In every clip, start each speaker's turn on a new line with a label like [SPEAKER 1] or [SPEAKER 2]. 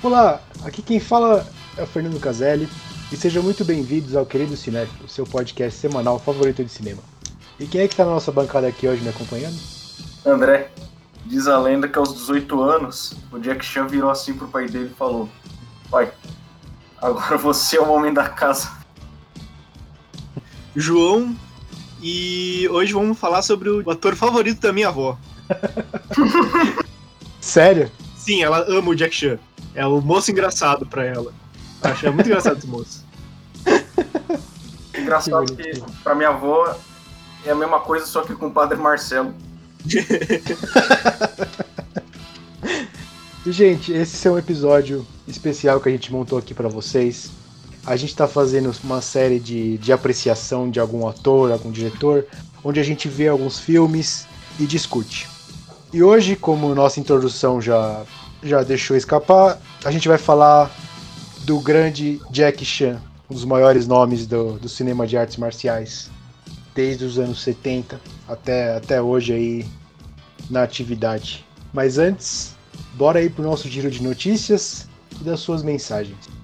[SPEAKER 1] Olá, aqui quem fala é o Fernando Caselli e sejam muito bem-vindos ao Querido Cinéfilo, seu podcast semanal favorito de cinema. E quem é que está na nossa bancada aqui hoje me acompanhando?
[SPEAKER 2] André, diz a lenda que aos 18 anos o Jack Chan virou assim pro pai dele e falou: Pai, agora você é o homem da casa.
[SPEAKER 3] João, e hoje vamos falar sobre o ator favorito da minha avó.
[SPEAKER 1] Sério?
[SPEAKER 3] Sim, ela ama o Jack Chan. É o moço engraçado pra ela. Acho é muito engraçado esse moço.
[SPEAKER 2] Engraçado que pra minha avó é a mesma coisa, só que com o Padre Marcelo.
[SPEAKER 1] Gente, esse é um episódio especial que a gente montou aqui pra vocês. A gente tá fazendo uma série de, de apreciação de algum ator, algum diretor, onde a gente vê alguns filmes e discute. E hoje, como nossa introdução já, já deixou escapar, a gente vai falar do grande Jack Chan, um dos maiores nomes do, do cinema de artes marciais, desde os anos 70 até, até hoje aí na atividade. Mas antes, bora aí pro nosso giro de notícias e das suas mensagens.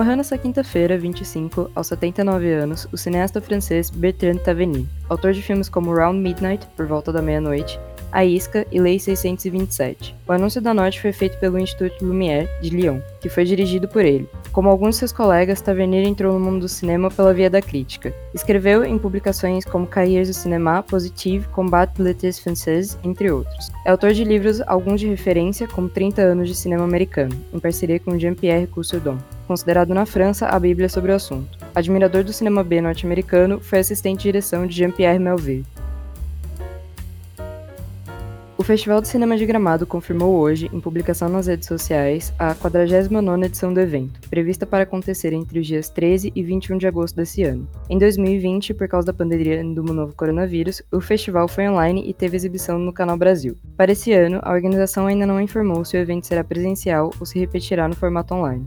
[SPEAKER 4] Morreu nesta quinta-feira, 25, aos 79 anos, o cineasta francês Bertrand Taverny, autor de filmes como Round Midnight, Por Volta da Meia-Noite, A Isca e Lei 627. O anúncio da noite foi feito pelo Instituto Lumière, de Lyon, que foi dirigido por ele. Como alguns de seus colegas, Tavernier entrou no mundo do cinema pela via da crítica. Escreveu em publicações como Cahiers du Cinéma, Positive, Combat Lettres Françaises, entre outros. É autor de livros, alguns de referência, como 30 anos de cinema americano, em parceria com Jean-Pierre Cousseudon, considerado na França a bíblia sobre o assunto. Admirador do cinema B norte-americano, foi assistente de direção de Jean-Pierre Melville. O Festival de Cinema de Gramado confirmou hoje, em publicação nas redes sociais, a 49ª edição do evento, prevista para acontecer entre os dias 13 e 21 de agosto desse ano. Em 2020, por causa da pandemia do novo coronavírus, o festival foi online e teve exibição no Canal Brasil. Para esse ano, a organização ainda não informou se o evento será presencial ou se repetirá no formato online.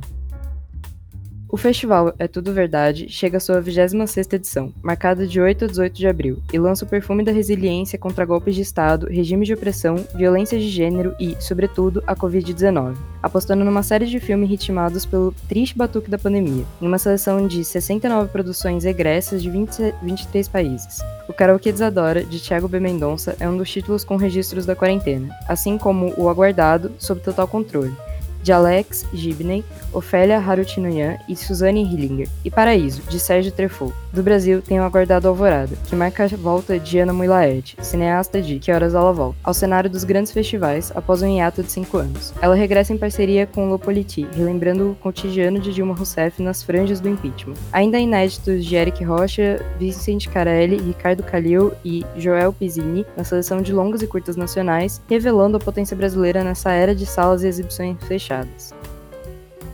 [SPEAKER 4] O festival É Tudo Verdade chega à sua 26ª edição, marcada de 8 a 18 de abril, e lança o perfume da resiliência contra golpes de Estado, regime de opressão, violência de gênero e, sobretudo, a Covid-19, apostando numa série de filmes ritmados pelo triste batuque da pandemia, em uma seleção de 69 produções egressas de 20, 23 países. O Karaokê Desadora, de Thiago B. Mendonça, é um dos títulos com registros da quarentena, assim como O Aguardado, Sob Total Controle, de Alex Gibney, Ofélia Harutinoyan e Suzanne Hillinger, e Paraíso, de Sérgio Treffaut. Do Brasil, tem o Aguardado Alvorada, que marca a volta de Ana Mulaerte, cineasta de Que Horas Ela Volta, ao cenário dos grandes festivais após um hiato de cinco anos. Ela regressa em parceria com Lopoliti, relembrando o cotidiano de Dilma Rousseff nas franjas do impeachment. Ainda inéditos de Eric Rocha, Vicente Carelli, Ricardo Calil e Joel Pizzini na seleção de longas e curtas nacionais, revelando a potência brasileira nessa era de salas e exibições fechadas. fechadas.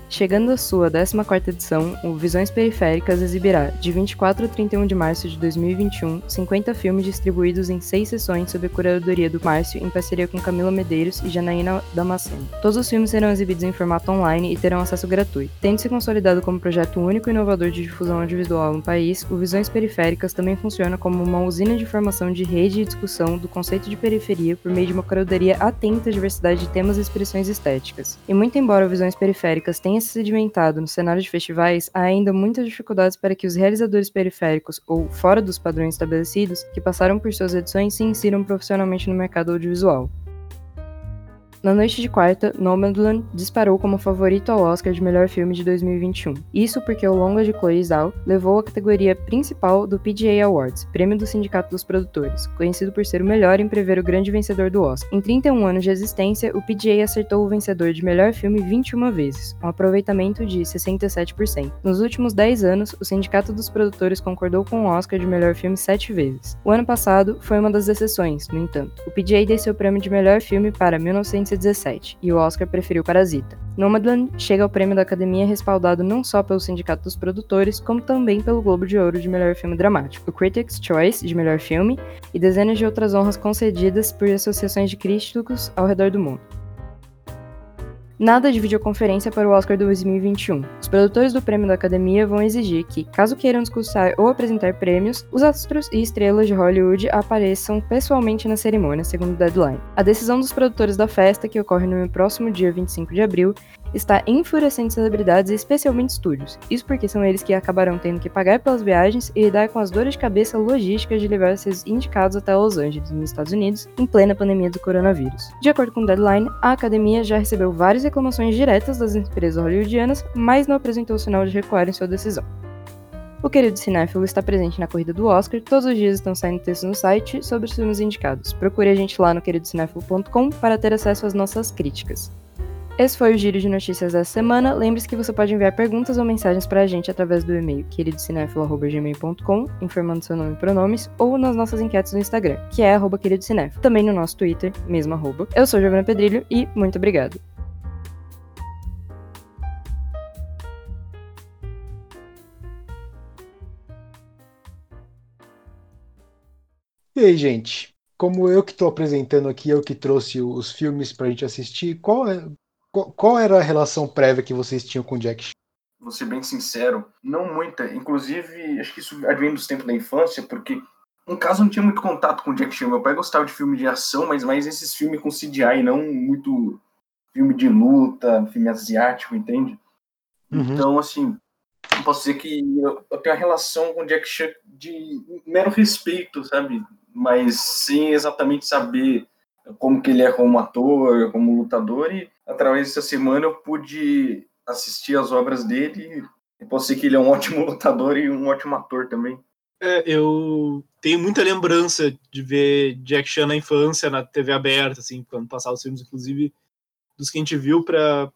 [SPEAKER 4] Chegando à sua 14ª edição, o Visões Periféricas exibirá, de 24 a 31 de março de 2021, 50 filmes distribuídos em seis sessões sob a curadoria do Márcio em parceria com Camila Medeiros e Janaína Damasceno. Todos os filmes serão exibidos em formato online e terão acesso gratuito. Tendo se consolidado como projeto único e inovador de difusão audiovisual no país, o Visões Periféricas também funciona como uma usina de formação de rede e discussão do conceito de periferia por meio de uma curadoria atenta à diversidade de temas e expressões estéticas. E muito embora o Visões Periféricas tenha se sedimentado no cenário de festivais, há ainda muitas dificuldades para que os realizadores periféricos ou fora dos padrões estabelecidos que passaram por suas edições se insiram profissionalmente no mercado audiovisual. Na noite de quarta, Nomadland disparou como favorito ao Oscar de melhor filme de 2021. Isso porque o longa de Chloe Zhao levou a categoria principal do PGA Awards, prêmio do Sindicato dos Produtores, conhecido por ser o melhor em prever o grande vencedor do Oscar. Em 31 anos de existência, o PGA acertou o vencedor de melhor filme 21 vezes, um aproveitamento de 67%. Nos últimos 10 anos, o Sindicato dos Produtores concordou com o Oscar de melhor filme 7 vezes. O ano passado foi uma das exceções, no entanto. O PGA desceu o prêmio de melhor filme para 19 1917, e o Oscar preferiu Parasita. Nomadland chega ao prêmio da Academia respaldado não só pelo Sindicato dos Produtores, como também pelo Globo de Ouro de Melhor Filme Dramático, o Critics' Choice de Melhor Filme e dezenas de outras honras concedidas por associações de críticos ao redor do mundo. Nada de videoconferência para o Oscar 2021. Os produtores do prêmio da Academia vão exigir que, caso queiram discursar ou apresentar prêmios, os astros e estrelas de Hollywood apareçam pessoalmente na cerimônia, segundo o deadline. A decisão dos produtores da festa, que ocorre no próximo dia 25 de abril, está enfurecendo celebridades especialmente estúdios. Isso porque são eles que acabarão tendo que pagar pelas viagens e lidar com as dores de cabeça logísticas de levar seus indicados até Los Angeles, nos Estados Unidos, em plena pandemia do coronavírus. De acordo com o Deadline, a academia já recebeu várias reclamações diretas das empresas hollywoodianas, mas não apresentou sinal de recuar em sua decisão. O querido cinéfilo está presente na corrida do Oscar, todos os dias estão saindo textos no site sobre os filmes indicados. Procure a gente lá no queridocinéfilo.com para ter acesso às nossas críticas. Esse foi o Giro de Notícias dessa semana. Lembre-se que você pode enviar perguntas ou mensagens para a gente através do e-mail queridocinéfilo.gmail.com, informando seu nome e pronomes, ou nas nossas enquetes no Instagram, que é arroba. Também no nosso Twitter, mesmo arroba. Eu sou Giovana Pedrilho e muito obrigado.
[SPEAKER 1] E aí, gente? Como eu que estou apresentando aqui, eu que trouxe os filmes pra gente assistir, qual é, qual, era a relação prévia que vocês tinham com Jack Chan?
[SPEAKER 2] Vou ser bem sincero, não muita. Inclusive, acho que isso advém dos tempos da infância, porque em casa não tinha muito contato com Jack Chan. Meu pai gostava de filme de ação, mas mais esses filmes com CGI, não muito filme de luta, filme asiático, entende?
[SPEAKER 1] Uhum.
[SPEAKER 2] Então, assim, eu posso dizer que eu, eu tenho uma relação com Jack Chan de mero respeito, sabe? Mas sem exatamente saber como que ele é como ator, como lutador, e através dessa semana eu pude assistir as obras dele e posso que ele é um ótimo lutador e um ótimo ator também.
[SPEAKER 3] É, eu tenho muita lembrança de ver Jack Chan na infância, na TV aberta, assim, quando passava os filmes, inclusive, dos que a gente viu para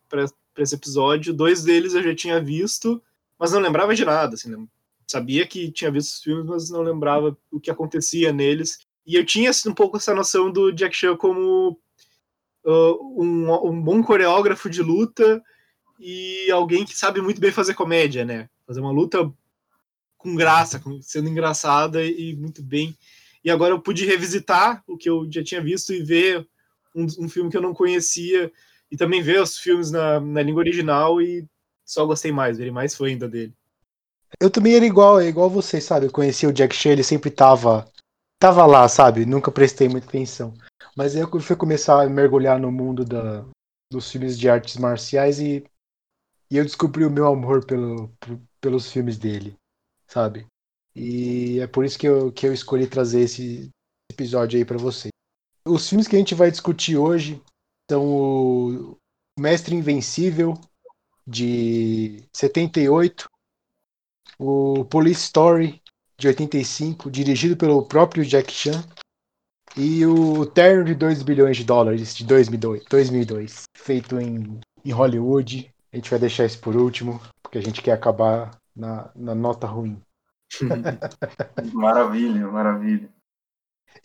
[SPEAKER 3] esse episódio. Dois deles eu já tinha visto, mas não lembrava de nada, assim, não- sabia que tinha visto os filmes, mas não lembrava o que acontecia neles. E eu tinha assim, um pouco essa noção do Jack Chan como uh, um, um bom coreógrafo de luta e alguém que sabe muito bem fazer comédia, né? Fazer uma luta com graça, sendo engraçada e muito bem. E agora eu pude revisitar o que eu já tinha visto e ver um, um filme que eu não conhecia e também ver os filmes na, na língua original e só gostei mais, virei mais fã ainda dele.
[SPEAKER 1] Eu também era igual, igual vocês, sabe? Eu conhecia o Jack Chan, ele sempre tava, tava lá, sabe? Nunca prestei muita atenção. Mas aí eu fui começar a mergulhar no mundo da, dos filmes de artes marciais e, e eu descobri o meu amor pelo, pelos filmes dele, sabe? E é por isso que eu, que eu escolhi trazer esse episódio aí pra vocês. Os filmes que a gente vai discutir hoje são o Mestre Invencível, de 78, o Police Story de 85, dirigido pelo próprio Jack Chan, e o Terno de 2 bilhões de dólares de 2002, 2002 feito em, em Hollywood. A gente vai deixar isso por último, porque a gente quer acabar na, na nota ruim.
[SPEAKER 2] Maravilha, maravilha.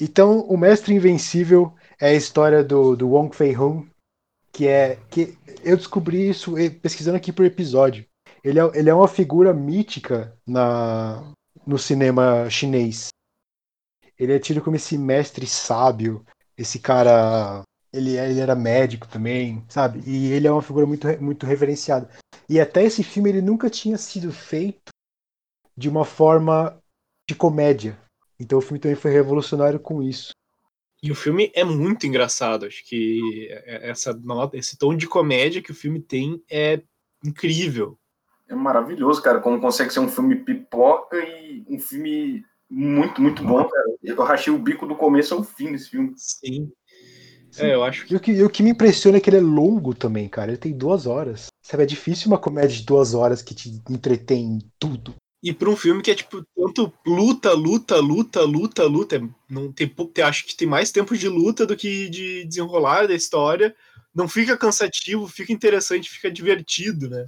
[SPEAKER 1] Então, o Mestre Invencível é a história do, do Wong Fei Hung, que é que eu descobri isso eh, pesquisando aqui por episódio. Ele é, ele é uma figura mítica na, no cinema chinês. Ele é tido como esse mestre sábio, esse cara. Ele, é- ele era médico também, sabe? E ele é uma figura muito, muito reverenciada. E até esse filme ele nunca tinha sido feito de uma forma de comédia. Então o filme também foi revolucionário com isso.
[SPEAKER 3] E o filme é muito engraçado. Acho que essa nota, esse tom de comédia que o filme tem é incrível.
[SPEAKER 2] É maravilhoso, cara, como consegue ser um filme pipoca e um filme muito, muito bom, cara. Eu rachei o bico do começo ao fim desse filme.
[SPEAKER 3] Sim. É, eu acho que
[SPEAKER 1] E o que, e o que me impressiona é que ele é longo também, cara. Ele tem duas horas. Sabe, é difícil uma comédia de duas horas que te entretém em tudo.
[SPEAKER 3] E pra um filme que é tipo tanto luta, luta, luta, luta, luta, é- não tem, tem- acho que tem mais tempo de luta do que de desenrolar da história. Não fica cansativo, fica interessante, fica divertido, né?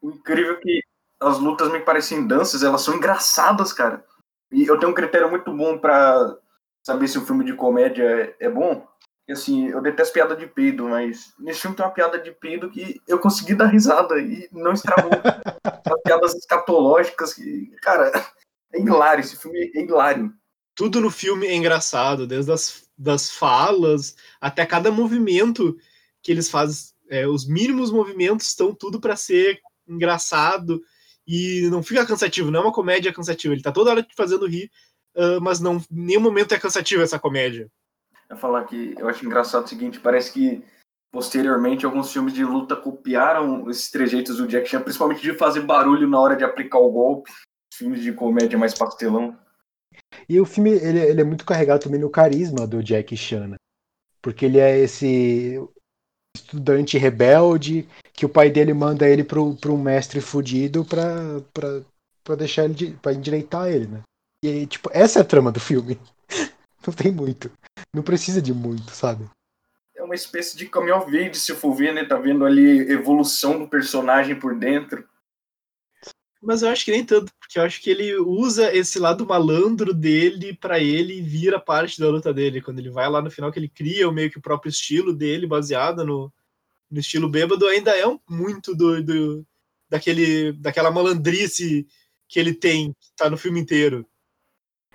[SPEAKER 2] O incrível é que as lutas me parecem danças, elas são engraçadas, cara. E eu tenho um critério muito bom pra saber se o filme de comédia é, é bom. E assim, eu detesto piada de peido, mas nesse filme tem uma piada de peido que eu consegui dar risada e não estragou. As piadas escatológicas que, cara, é hilário. Esse filme é hilário.
[SPEAKER 3] Tudo no filme é engraçado, desde as das falas até cada movimento que eles fazem. É, os mínimos movimentos estão tudo para ser engraçado e não fica cansativo, não é uma comédia cansativa. Ele tá toda hora te fazendo rir, uh, mas não, nenhum momento é cansativo essa comédia.
[SPEAKER 2] Eu falar que eu acho engraçado o seguinte, parece que posteriormente alguns filmes de luta copiaram esses trejeitos do Jack Chan, principalmente de fazer barulho na hora de aplicar o golpe. Filmes de comédia mais pastelão.
[SPEAKER 1] E o filme ele, ele é muito carregado também no carisma do Jack Chan, né? porque ele é esse estudante rebelde que o pai dele manda ele para um mestre fudido para para deixar ele para endireitar ele, né? E tipo, essa é a trama do filme. Não tem muito. Não precisa de muito, sabe?
[SPEAKER 2] É uma espécie de caminho verde, se for ver, né? Tá vendo ali evolução do personagem por dentro.
[SPEAKER 3] Mas eu acho que nem tanto, porque eu acho que ele usa esse lado malandro dele para ele e vira parte da luta dele. Quando ele vai lá no final, que ele cria o meio que o próprio estilo dele, baseado no, no estilo bêbado, ainda é um, muito do, do, daquele, daquela malandrice que ele tem, que tá no filme inteiro.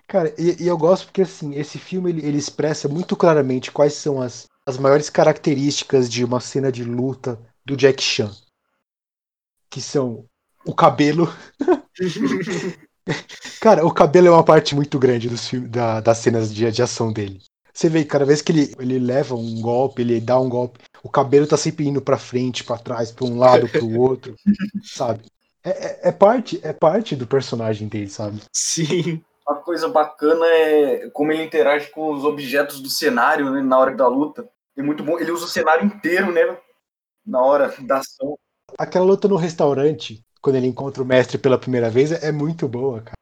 [SPEAKER 1] Cara, e, e, eu gosto porque assim, esse filme ele, ele expressa muito claramente quais são as, as maiores características de uma cena de luta do Jack Chan. Que são o cabelo. Cara, o cabelo é uma parte muito grande dos filmes, da, das cenas de, de ação dele. Você vê, cada vez que ele, ele leva um golpe, ele dá um golpe, o cabelo tá sempre indo pra frente, para trás, pra um lado, pro outro, sabe? É, é, é, parte, é parte do personagem dele, sabe?
[SPEAKER 3] Sim.
[SPEAKER 2] Uma coisa bacana é como ele interage com os objetos do cenário, né, na hora da luta. É muito bom. Ele usa o cenário inteiro, né? Na hora da ação.
[SPEAKER 1] Aquela luta no restaurante, quando ele encontra o mestre pela primeira vez, é muito boa, cara.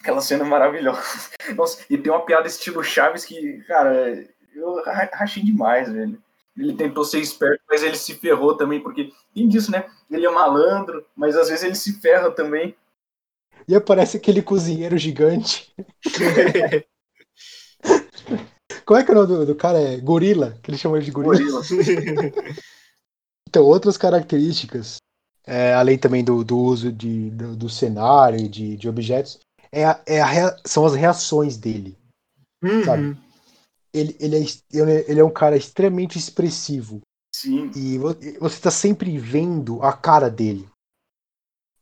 [SPEAKER 2] Aquela cena é maravilhosa. Nossa, e tem uma piada estilo Chaves que, cara, eu rachei demais, velho. Ele tentou ser esperto, mas ele se ferrou também, porque tem disso, né? Ele é malandro, mas às vezes ele se ferra também.
[SPEAKER 1] E aparece aquele cozinheiro gigante. Qual é que é o nome do, do cara? É Gorila, que ele chama de Gorila. gorila. então, outras características é, além também do, do uso de, do, do cenário e de, de objetos, é a, é a, são as reações dele. Uhum. Sabe? Ele, ele, é, ele é um cara extremamente expressivo.
[SPEAKER 2] Sim.
[SPEAKER 1] E você está sempre vendo a cara dele.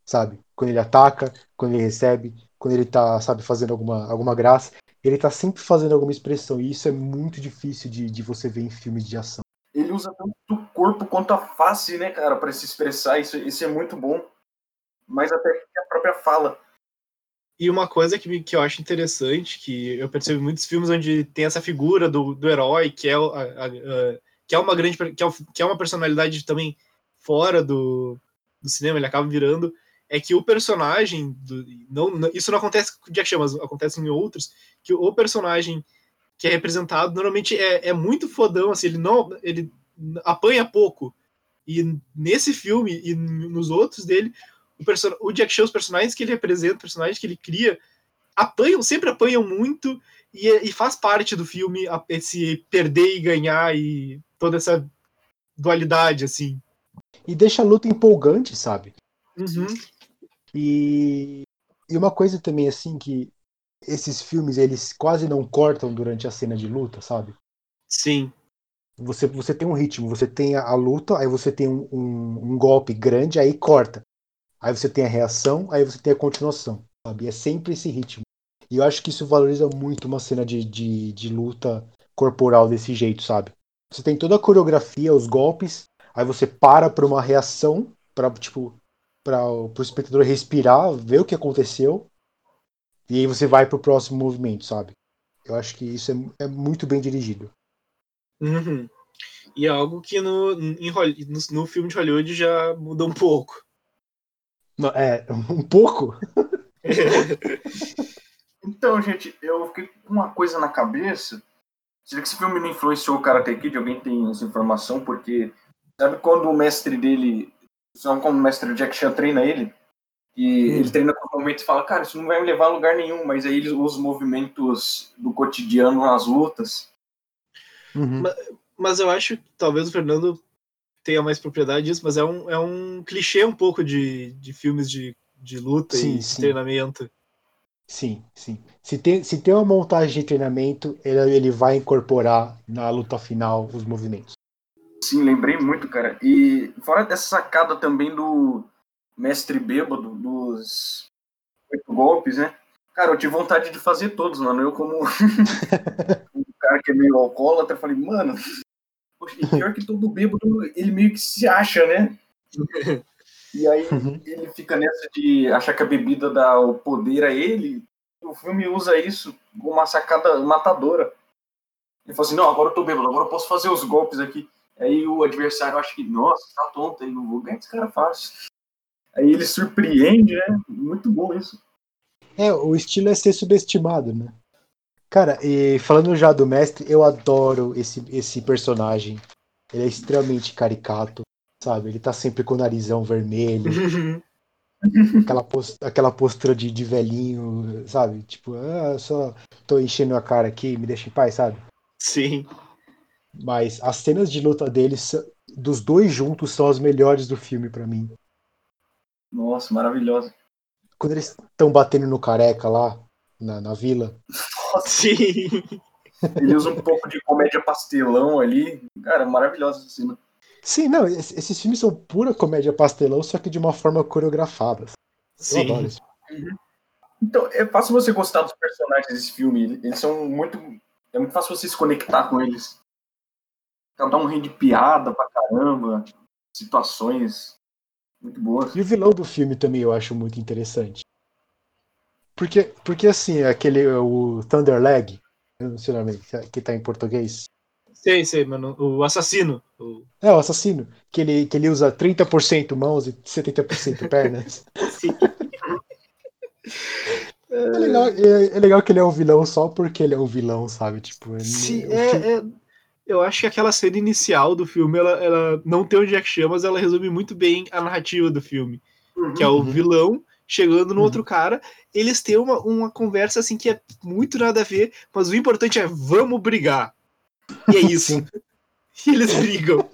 [SPEAKER 1] Sabe? Quando ele ataca, quando ele recebe, quando ele está sabe, fazendo alguma, alguma graça. Ele está sempre fazendo alguma expressão. E isso é muito difícil de, de você ver em filmes de ação
[SPEAKER 2] ele usa tanto o corpo quanto a face, né, cara, para se expressar. Isso, isso é muito bom. Mas até a própria fala.
[SPEAKER 3] E uma coisa que, que eu acho interessante, que eu percebo em muitos filmes onde tem essa figura do, do herói, que é, a, a, a, que é uma grande. Que é, que é uma personalidade também fora do, do cinema, ele acaba virando. É que o personagem. Do, não, não, isso não acontece com o Jack Chan, mas acontece em outros. Que o personagem que é representado normalmente é, é muito fodão, assim, ele não ele apanha pouco. E nesse filme e nos outros dele, o, person o Jack Chan, os personagens que ele representa, os personagens que ele cria, apanham, sempre apanham muito e, e faz parte do filme esse perder e ganhar e toda essa dualidade, assim.
[SPEAKER 1] E deixa a luta empolgante, sabe?
[SPEAKER 3] Uhum.
[SPEAKER 1] E, e uma coisa também, assim, que esses filmes eles quase não cortam durante a cena de luta, sabe?
[SPEAKER 3] Sim.
[SPEAKER 1] Você, você tem um ritmo, você tem a, a luta, aí você tem um, um, um, golpe grande, aí corta. Aí você tem a reação, aí você tem a continuação, sabe? É sempre esse ritmo. E eu acho que isso valoriza muito uma cena de, de, de luta corporal desse jeito, sabe? Você tem toda a coreografia, os golpes, aí você para para uma reação, para tipo, para o espectador respirar, ver o que aconteceu, e aí você vai pro próximo movimento, sabe? Eu acho que isso é, é muito bem dirigido.
[SPEAKER 3] Uhum. E é algo que no, em, no, no, filme de Hollywood já mudou um pouco.
[SPEAKER 1] É, um pouco?
[SPEAKER 2] então, gente, eu fiquei com uma coisa na cabeça. Será que esse filme não influenciou o Karate Kid? Alguém tem essa informação? Porque sabe quando o mestre dele, sabe como o mestre Jack Chan treina ele? E hum. ele treina com movimentos e fala, cara, isso não vai me levar a lugar nenhum, mas aí ele usa os movimentos do cotidiano nas lutas.
[SPEAKER 3] Uhum. Mas, mas eu acho que talvez o Fernando tenha mais propriedade disso, mas é um, é um clichê um pouco de, de filmes de, de luta
[SPEAKER 1] Sim,
[SPEAKER 3] e
[SPEAKER 1] sim.
[SPEAKER 3] treinamento.
[SPEAKER 1] Sim, sim. Se tem, se tem uma montagem de treinamento, ele, ele vai incorporar na luta final os movimentos.
[SPEAKER 2] Sim, lembrei muito, cara. E fora dessa sacada também do mestre bêbado, dos oito golpes, né? Cara, eu tive vontade de fazer todos, mano. Eu, como um cara que é meio alcoólatra, falei, mano, poxa, pior que todo bêbado, ele meio que se acha, né? E aí
[SPEAKER 1] Uhum.
[SPEAKER 2] ele fica nessa de achar que a bebida dá o poder a ele. O filme usa isso como uma sacada matadora. Ele fala assim, não, agora eu tô bêbado, agora eu posso fazer os golpes aqui. Aí o adversário acha que, nossa, tá tonto, aí não vou ganhar esse cara fácil. Aí ele surpreende, né? Muito bom isso.
[SPEAKER 1] É, o estilo é ser subestimado, né? Cara, e falando já do mestre, eu adoro esse, esse personagem. Ele é extremamente caricato, sabe? Ele tá sempre com o narizão vermelho, aquela, pos- aquela postura de, de velhinho, sabe? Tipo, ah, eu só tô enchendo a cara aqui, me deixa em paz, sabe?
[SPEAKER 3] Sim.
[SPEAKER 1] Mas as cenas de luta deles, dos dois juntos, são as melhores do filme pra mim.
[SPEAKER 2] Nossa, maravilhosa.
[SPEAKER 1] Quando eles estão batendo no careca lá, na, na vila.
[SPEAKER 3] Sim.
[SPEAKER 2] Ele usa um pouco de comédia pastelão ali. Cara, maravilhosa essa cena.
[SPEAKER 1] Sim, não, es- esses filmes são pura comédia pastelão, só que de uma forma coreografada. Eu adoro
[SPEAKER 3] Sim.
[SPEAKER 1] isso.
[SPEAKER 2] Então, é fácil você gostar dos personagens desse filme. Eles são muito. É muito fácil você se conectar com eles. Cada um rende piada pra caramba. Situações muito boas.
[SPEAKER 1] E o vilão do filme também eu acho muito interessante. Porque, porque assim, aquele, o Thunderleg, eu não sei o nome, que- tá em português.
[SPEAKER 3] Sei, sei, mano. O assassino. O...
[SPEAKER 1] É, o assassino, que ele, que ele usa 30% mãos e 70% pernas.
[SPEAKER 3] Sim.
[SPEAKER 1] É legal, é, é legal que ele é um vilão só porque ele é um vilão, sabe? Tipo, ele-
[SPEAKER 3] Sim,
[SPEAKER 1] filme-
[SPEAKER 3] é, é- eu acho que aquela cena inicial do filme, ela, ela não tem o Jack Chan, mas ela resume muito bem a narrativa do filme. Que é o
[SPEAKER 1] Uhum.
[SPEAKER 3] vilão chegando no
[SPEAKER 1] Uhum.
[SPEAKER 3] outro cara. Eles têm uma, uma conversa assim que é muito nada a ver, mas o importante é vamos brigar. E é isso. E eles brigam.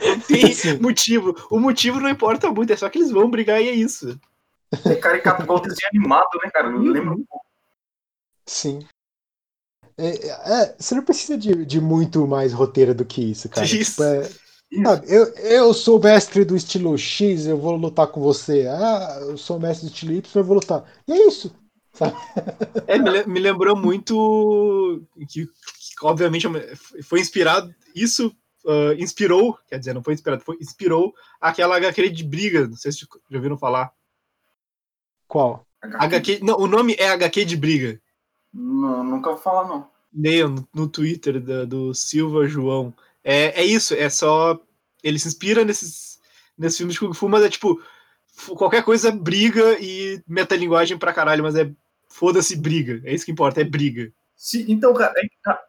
[SPEAKER 3] Não tem
[SPEAKER 1] Sim.
[SPEAKER 3] motivo. O motivo não importa muito, é só que eles vão brigar e é isso.
[SPEAKER 2] É caricato igual desenho animado, né, cara? Eu lembro um pouco.
[SPEAKER 1] Sim. É, é, você não precisa de, de muito mais roteiro do que isso, cara.
[SPEAKER 3] Isso.
[SPEAKER 1] Tipo, é-
[SPEAKER 2] Isso.
[SPEAKER 1] sabe, eu, eu sou mestre do estilo X, eu vou lutar com você. Ah, eu sou mestre do estilo Y, eu vou lutar. E é isso.
[SPEAKER 3] É, me, le- me lembrou muito que, que, obviamente foi inspirado. Isso ah, inspirou, quer dizer, não foi inspirado, foi, inspirou aquela HQ de briga. Não sei se já ouviram falar.
[SPEAKER 1] Qual?
[SPEAKER 3] HQ, não, o nome é HQ de briga.
[SPEAKER 2] Não, nunca vou falar, não.
[SPEAKER 3] Leiam no, no Twitter da- do Silva João. É, é isso, é só. Ele se inspira nesses, nesses filmes de Kung Fu, mas é tipo. Qualquer coisa é briga e metalinguagem pra caralho, mas é. Foda-se briga. É isso que importa, é briga.
[SPEAKER 2] Sim, então, cara, é que tá-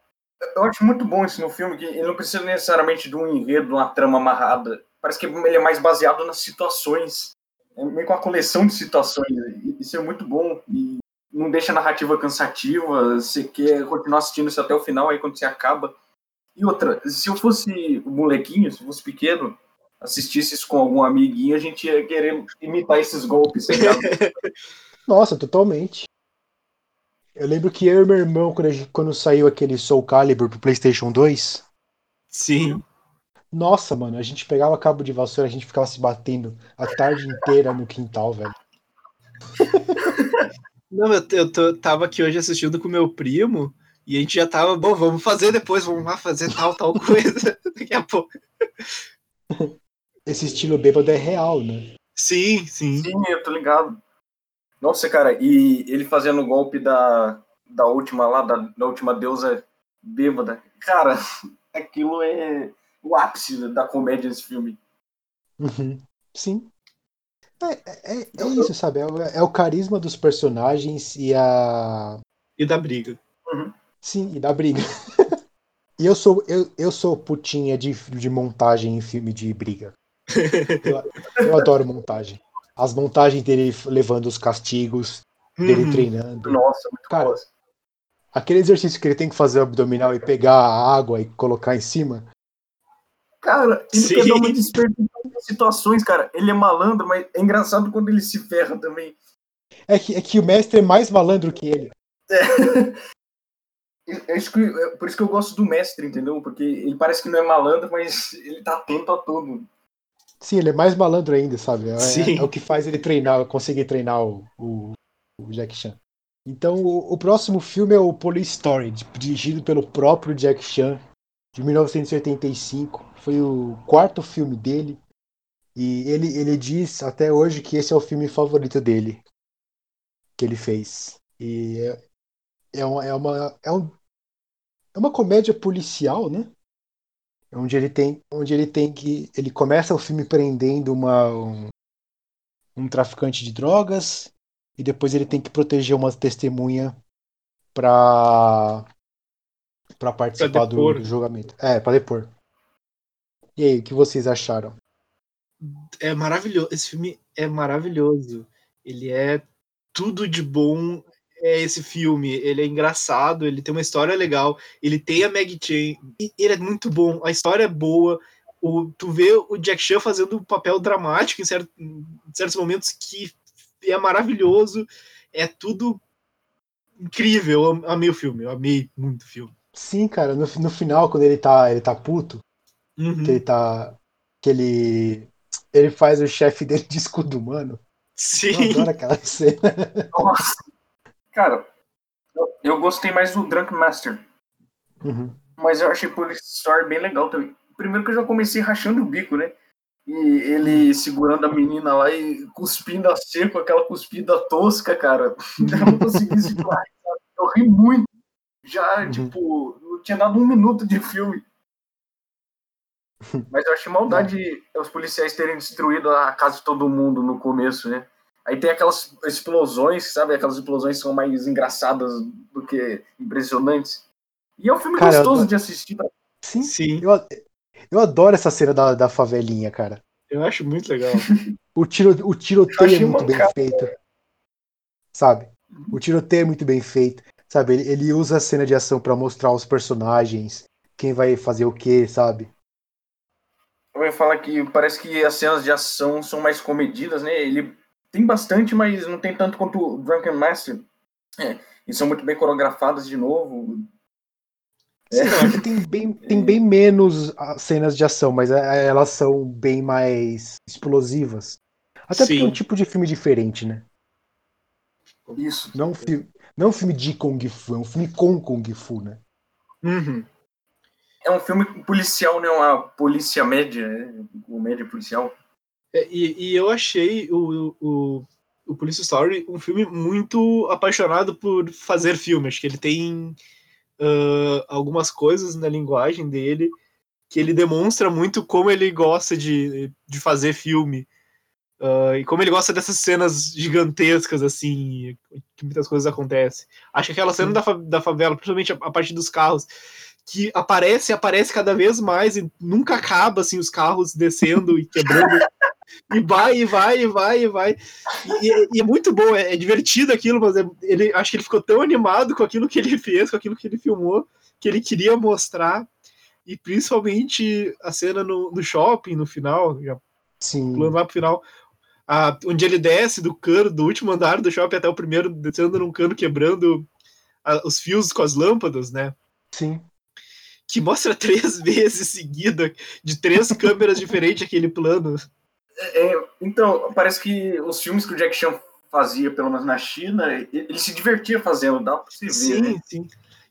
[SPEAKER 2] eu acho muito bom isso no filme, que ele não precisa necessariamente de um enredo, de uma trama amarrada. Parece que ele é mais baseado nas situações. É meio que uma coleção de situações. Isso é muito bom. E não deixa a narrativa cansativa. Você quer continuar assistindo isso até o final, aí quando você acaba. E outra, se eu fosse um molequinho, se eu fosse pequeno, assistisse isso com algum amiguinho, a gente ia querer imitar esses golpes. tá ligado?
[SPEAKER 1] Nossa, totalmente. Eu lembro que eu e meu irmão, quando, a gente- quando saiu aquele Soul Calibur pro PlayStation 2,
[SPEAKER 3] Sim.
[SPEAKER 1] nossa, mano, a gente pegava cabo de vassoura, a gente ficava se batendo a tarde inteira no quintal, velho.
[SPEAKER 3] Não, eu, eu tô- tava aqui hoje assistindo com meu primo e a gente já tava, bom, vamos fazer depois, vamos lá fazer tal, tal coisa daqui a pouco.
[SPEAKER 1] Esse estilo bêbado é real, né?
[SPEAKER 3] Sim, sim.
[SPEAKER 2] Sim, eu tô ligado. Nossa, cara, e ele fazendo o golpe da, da última lá, da, da última deusa bêbada. Cara, aquilo é o ápice da comédia desse filme.
[SPEAKER 1] Uhum. Sim. É, é, é- é isso, sabe? É, o- é o carisma dos personagens e a.
[SPEAKER 3] E da briga.
[SPEAKER 1] Sim, e da briga. e eu sou, eu, eu sou putinha de, de montagem em filme de briga. Eu, eu adoro montagem. As montagens dele levando os castigos, dele
[SPEAKER 3] Uhum.
[SPEAKER 1] treinando.
[SPEAKER 2] Nossa, muito
[SPEAKER 1] Cara,
[SPEAKER 2] boa.
[SPEAKER 1] Aquele exercício que ele tem que fazer o abdominal e pegar a água e colocar em cima.
[SPEAKER 2] Cara, ele Sim. quer dar uma desperdição de situações, cara. Ele é malandro, mas é engraçado quando ele se ferra também.
[SPEAKER 1] É que, é que o mestre é mais malandro que ele. É.
[SPEAKER 2] É, é por isso que eu gosto do mestre, entendeu? Porque ele parece que não é malandro, mas ele tá atento a tudo.
[SPEAKER 1] Sim, ele é mais malandro ainda, sabe? É, é, é o que faz ele treinar, conseguir treinar o, o, o Jack Chan. Então, o, o, próximo filme é o Police Story, dirigido pelo próprio Jack Chan, de 1985. Foi o quarto filme dele. E ele, ele diz até hoje que esse é o filme favorito dele, que ele fez. E é, é, uma, é, uma, é, um, é uma comédia policial, né? Onde ele tem, onde ele tem que. Ele começa o filme prendendo uma, um, um traficante de drogas e depois ele tem que proteger uma testemunha para para participar do, do, julgamento. É, para depor. E aí, o que vocês acharam?
[SPEAKER 3] É maravilhoso. Esse filme é maravilhoso. Ele é tudo de bom. É esse filme. Ele é engraçado. Ele tem uma história legal. Ele tem a Maggie Chan. Ele é muito bom. A história é boa. O, tu vê o Jack Chan fazendo um papel dramático em, certo, em certos momentos que é maravilhoso, é tudo incrível. Eu amei o filme, eu amei muito o filme.
[SPEAKER 1] Sim, cara, no, no final, quando ele tá, ele tá puto, uhum. que ele tá. Que ele. Ele faz o chefe dele de escudo humano.
[SPEAKER 3] Sim.
[SPEAKER 1] Eu adoro aquela cena.
[SPEAKER 2] Nossa. Cara, eu, eu gostei mais do Drunk Master.
[SPEAKER 1] Uhum.
[SPEAKER 2] Mas eu achei Police Story bem legal também. Primeiro que eu já comecei rachando o bico, né? E ele segurando a menina lá e cuspindo a seco, aquela cuspida tosca, cara. Eu não consegui segurar. Eu ri muito. Já, uhum. tipo, não tinha dado um minuto de filme. Mas eu achei maldade os policiais terem destruído a casa de todo mundo no começo, né? Aí tem aquelas explosões, sabe? Aquelas explosões que são mais engraçadas do que impressionantes. E é um filme cara, gostoso eu... de assistir.
[SPEAKER 1] Sim, sim. Eu, eu adoro essa cena da, da favelinha, cara.
[SPEAKER 3] Eu acho muito legal.
[SPEAKER 1] o, tiro, o tiroteio é muito bem feito. Sabe? O tiroteio é muito bem feito. Sabe? Ele, ele usa a cena de ação para mostrar os personagens, quem vai fazer o que, sabe?
[SPEAKER 2] Eu ia falar que parece que as cenas de ação são mais comedidas, né? Ele tem bastante, mas não tem tanto quanto o Drunken Master. É, e são muito bem coreografadas de novo.
[SPEAKER 1] Sim, é. tem, bem, tem bem menos cenas de ação, mas é, elas são bem mais explosivas. Até Sim. porque é um tipo de filme diferente, né?
[SPEAKER 2] Isso.
[SPEAKER 1] Não, fi não é um filme de Kung Fu, é um filme com Kung Fu, né?
[SPEAKER 3] Uhum.
[SPEAKER 2] É um filme policial, né? Uma polícia média, né? média policial.
[SPEAKER 3] É, e, e, eu achei o, o, o Police Story um filme muito apaixonado por fazer filme. Acho que ele tem uh, algumas coisas na linguagem dele que ele demonstra muito como ele gosta de, de fazer filme. Uh, e como ele gosta dessas cenas gigantescas, assim, que muitas coisas acontecem. Acho que aquela cena da, da favela, principalmente a, a parte dos carros, que aparece aparece cada vez mais e nunca acaba, assim, os carros descendo e quebrando. e vai, e vai, e vai, e vai. E, e é muito bom, é, é divertido aquilo, mas é, ele, acho que ele ficou tão animado com aquilo que ele fez, com aquilo que ele filmou, que ele queria mostrar. E principalmente a cena no, no shopping, no final, já
[SPEAKER 1] Sim.
[SPEAKER 3] pulando lá pro final, a, onde ele desce do cano, do último andar do shopping até o primeiro, descendo num cano, quebrando a, os fios com as lâmpadas, né?
[SPEAKER 1] Sim.
[SPEAKER 3] Que mostra três vezes seguida, de três câmeras diferentes, aquele plano.
[SPEAKER 2] É, então, parece que os filmes que o Jack Chan fazia, pelo menos na China, ele se divertia fazendo, dá pra se ver,
[SPEAKER 3] sim,
[SPEAKER 2] né?
[SPEAKER 3] Sim,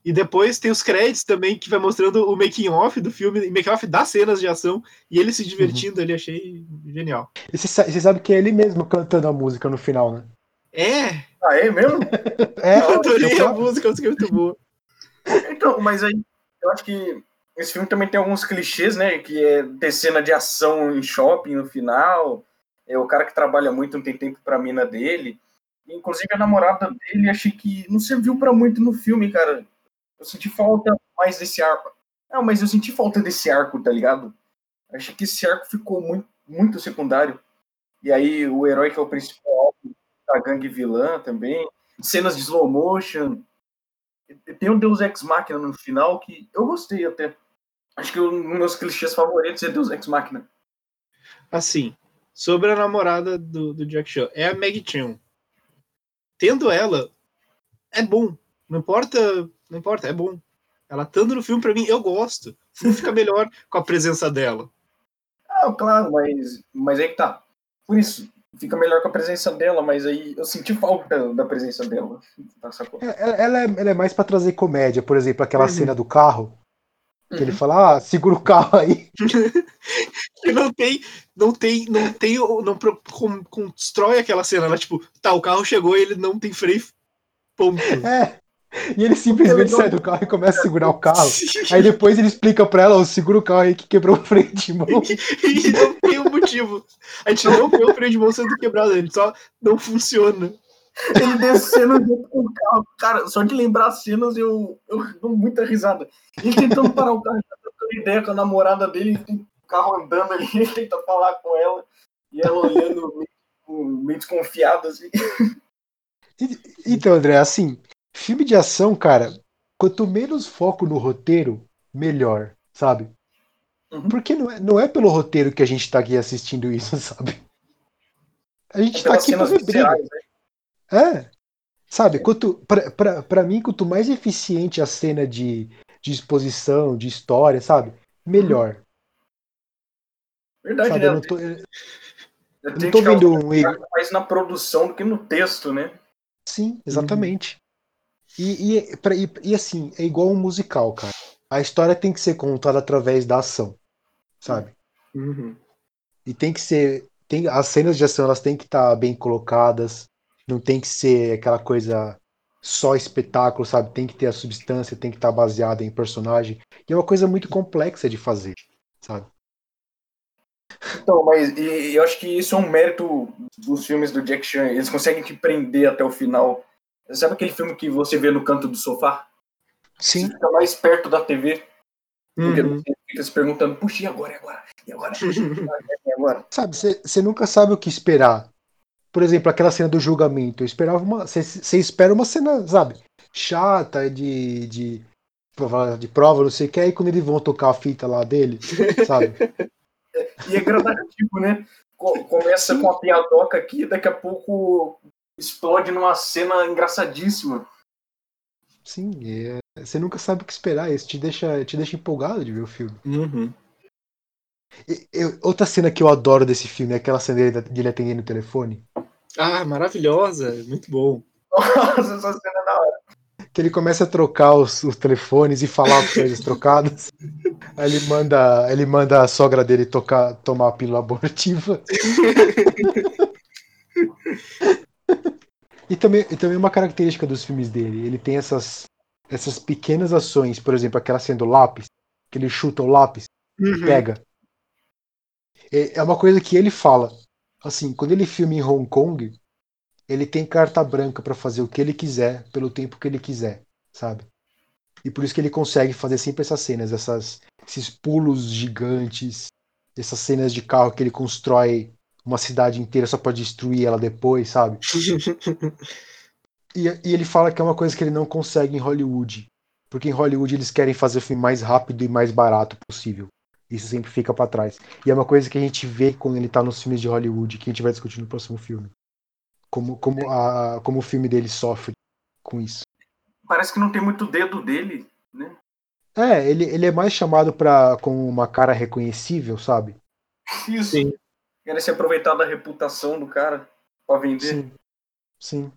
[SPEAKER 3] E depois tem os créditos também, que vai mostrando o making-off do filme, making-off das cenas de ação, e ele se divertindo uhum. ali, achei genial.
[SPEAKER 1] E você sabe que é ele mesmo cantando a música no final, né?
[SPEAKER 3] É!
[SPEAKER 2] Ah, é mesmo?
[SPEAKER 1] é,
[SPEAKER 3] eu adorei a música, a música é muito boa.
[SPEAKER 2] Então, mas aí, eu acho que esse filme também tem alguns clichês, né? Que é ter cena de ação em shopping no final. É o cara que trabalha muito, não tem tempo pra mina dele. Inclusive a namorada dele, achei que não serviu para muito no filme, cara. Eu senti falta mais desse arco. Não, mas eu senti falta desse arco, tá ligado? Achei que esse arco ficou muito, muito secundário. E aí o herói que é o principal da gangue vilã também. Cenas de slow motion. Tem um Deus Ex Machina no final que eu gostei até. Acho que um dos meus clichês favoritos é Deus Ex Machina.
[SPEAKER 3] Assim, sobre a namorada do, do Jack Chan, é a Maggie Chan. Tendo ela, é bom. Não importa, não importa, é bom. Ela estando no filme, pra mim, eu gosto. O filme fica melhor com a presença dela.
[SPEAKER 2] Ah, claro, mas, mas aí que tá. Por isso, fica melhor com a presença dela, mas aí eu senti falta da presença dela. Tá?
[SPEAKER 1] É, Ela, ela é, ela é mais pra trazer comédia, por exemplo, aquela
[SPEAKER 3] Uhum.
[SPEAKER 1] cena do carro, que ele
[SPEAKER 2] Uhum.
[SPEAKER 1] fala, ah, segura o carro aí.
[SPEAKER 3] E não tem, não tem, não tem, não pro- com- constrói aquela cena, né? Tipo, tá, o carro chegou e ele não tem freio. Ponto.
[SPEAKER 1] É. E ele simplesmente sai do carro e começa a segurar o carro. Aí depois ele explica pra ela, ó, segura o carro aí que quebrou o freio de mão.
[SPEAKER 3] e não tem um motivo. A gente não vê o freio de mão sendo quebrado, ele só não funciona.
[SPEAKER 2] Ele descendo junto com o carro. Cara, só de lembrar as cenas eu, eu dou muita risada. Ele tentando parar o carro, tá trocando ideia com a namorada dele, tem o carro andando ali, ele tenta falar com ela, e ela olhando meio, meio desconfiada, assim.
[SPEAKER 1] Então, André, assim, filme de ação, cara, quanto menos foco no roteiro, melhor, sabe?
[SPEAKER 2] Uhum.
[SPEAKER 1] Porque não é, não é pelo roteiro que a gente tá aqui assistindo isso, sabe? A gente tá
[SPEAKER 2] Aquelas
[SPEAKER 1] aqui pra ver briga.
[SPEAKER 2] viscerais, né?
[SPEAKER 1] É. Sabe, quanto, pra, pra, pra mim, quanto mais eficiente a cena de, de exposição, de história, sabe? Melhor.
[SPEAKER 2] Verdade,
[SPEAKER 1] Sabe,
[SPEAKER 2] né?
[SPEAKER 1] eu não tô, eu não tô vendo um erro.
[SPEAKER 2] mais na produção do que no texto, né?
[SPEAKER 1] Sim, exatamente. E, e, pra- e, e assim, é igual um musical, cara. A história tem que ser contada através da ação, sabe?
[SPEAKER 3] Uhum.
[SPEAKER 1] E tem que ser. Tem, as cenas de ação elas têm que estar bem colocadas. Não tem que ser aquela coisa só espetáculo, sabe? Tem que ter a substância, tem que estar baseada em personagem. E é uma coisa muito complexa de fazer, sabe?
[SPEAKER 2] Então, mas e, e eu acho que isso é um mérito dos filmes do Jack Chan. Eles conseguem te prender até o final. Sabe aquele filme que você vê no canto do sofá? Você
[SPEAKER 1] Sim.
[SPEAKER 2] fica mais perto da TV. Porque
[SPEAKER 3] Uhum.
[SPEAKER 2] você fica se perguntando, puxa, e agora, e agora? E agora? E agora?
[SPEAKER 1] Sabe, você nunca sabe o que esperar. Por exemplo, aquela cena do julgamento. Eu esperava uma. Você espera uma cena, sabe? Chata, de. de prova, de prova, não sei o que. Aí quando eles vão tocar a fita lá dele, sabe?
[SPEAKER 2] E é gradativo, né? Co- Começa com a piadoca aqui, daqui a pouco explode numa cena engraçadíssima.
[SPEAKER 1] Sim, você nunca sabe o que esperar. Isso te deixa, te deixa empolgado de ver o filme.
[SPEAKER 3] Uhum.
[SPEAKER 1] E- eu- outra cena que eu adoro desse filme é aquela cena dele, dele atendendo o telefone.
[SPEAKER 3] Ah, maravilhosa, muito bom.
[SPEAKER 2] Nossa, essa cena é da hora.
[SPEAKER 1] Que ele começa a trocar os, os telefones e falar as coisas trocadas. Aí ele manda, ele manda a sogra dele tocar, tomar a pílula abortiva. E também, e também uma característica dos filmes dele, ele tem essas, essas pequenas ações, por exemplo, aquela cena do lápis, que ele chuta o lápis,
[SPEAKER 3] Uhum.
[SPEAKER 1] pega. É é uma coisa que ele fala. Assim, quando ele filma em Hong Kong, ele tem carta branca pra fazer o que ele quiser, pelo tempo que ele quiser, sabe? E por isso que ele consegue fazer sempre essas cenas, essas, esses pulos gigantes, essas cenas de carro que ele constrói uma cidade inteira só pra destruir ela depois, sabe? E, e ele fala que é uma coisa que ele não consegue em Hollywood. Porque em Hollywood eles querem fazer o filme mais rápido e mais barato possível. Isso sempre fica pra trás. E é uma coisa que a gente vê quando ele tá nos filmes de Hollywood, que a gente vai discutir no próximo filme. Como, como, a, como o filme dele sofre com isso.
[SPEAKER 2] Parece que não tem muito dedo dele, né?
[SPEAKER 1] É, ele, ele é mais chamado pra, com uma cara reconhecível, sabe?
[SPEAKER 2] Isso.
[SPEAKER 3] Sim.
[SPEAKER 2] Querem se aproveitar da reputação do cara pra vender.
[SPEAKER 1] Sim. Sim.